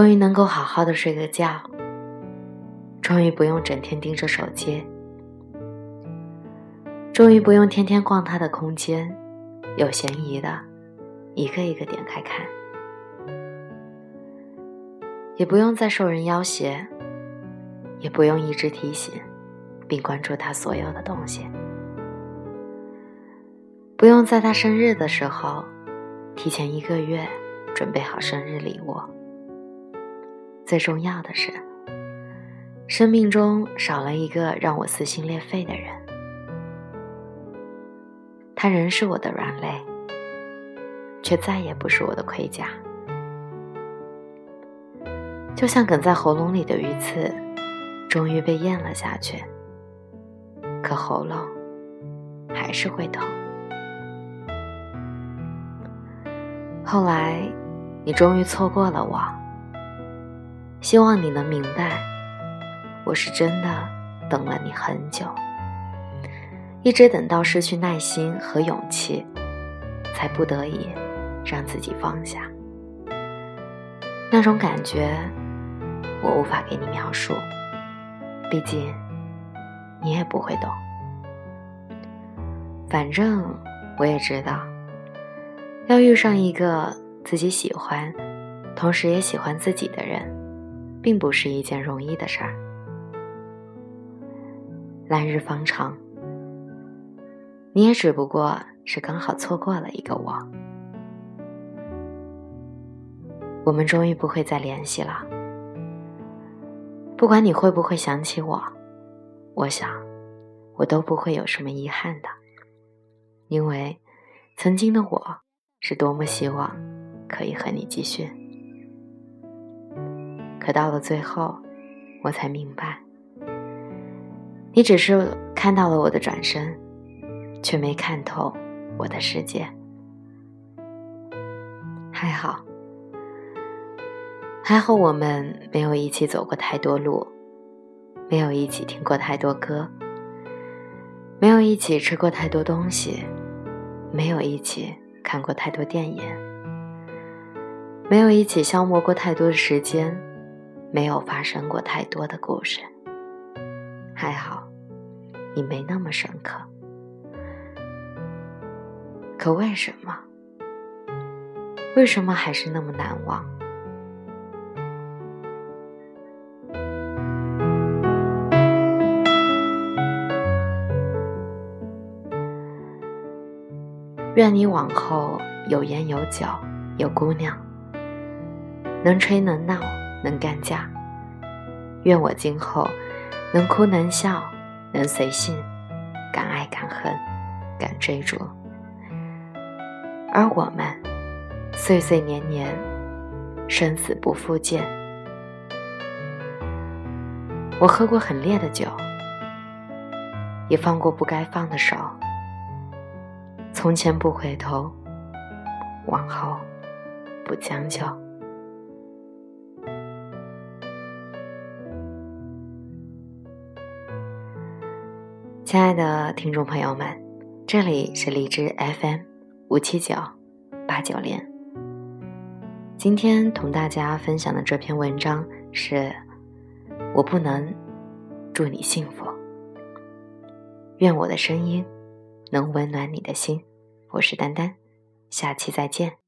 终于能够好好的睡个觉，终于不用整天盯着手机，终于不用天天逛他的空间，有嫌疑的，一个一个点开看，也不用再受人要挟，也不用一直提醒。并关注他所有的东西，不用在他生日的时候提前一个月准备好生日礼物。最重要的是，生命中少了一个让我撕心裂肺的人。他仍是我的软肋，却再也不是我的盔甲。就像梗在喉咙里的鱼刺，终于被咽了下去，可喉咙还是会痛。后来，你终于错过了我。希望你能明白，我是真的等了你很久，一直等到失去耐心和勇气，才不得已让自己放下。那种感觉，我无法给你描述，毕竟你也不会懂。反正我也知道，要遇上一个自己喜欢，同时也喜欢自己的人。并不是一件容易的事儿。来日方长，你也只不过是刚好错过了一个我。我们终于不会再联系了。不管你会不会想起我，我想，我都不会有什么遗憾的，因为曾经的我是多么希望可以和你继续。可到了最后，我才明白，你只是看到了我的转身，却没看透我的世界。还好，还好我们没有一起走过太多路，没有一起听过太多歌，没有一起吃过太多东西，没有一起看过太多电影，没有一起消磨过太多的时间。没有发生过太多的故事，还好，你没那么深刻。可为什么？为什么还是那么难忘？愿你往后有烟有酒有姑娘，能吹能闹。能干架，愿我今后能哭能笑，能随性，敢爱敢恨，敢追逐。而我们岁岁年年，生死不复见。我喝过很烈的酒，也放过不该放的手。从前不回头，往后不将就。亲爱的听众朋友们，这里是荔枝 FM 五七九八九零。今天同大家分享的这篇文章是：我不能祝你幸福，愿我的声音能温暖你的心。我是丹丹，下期再见。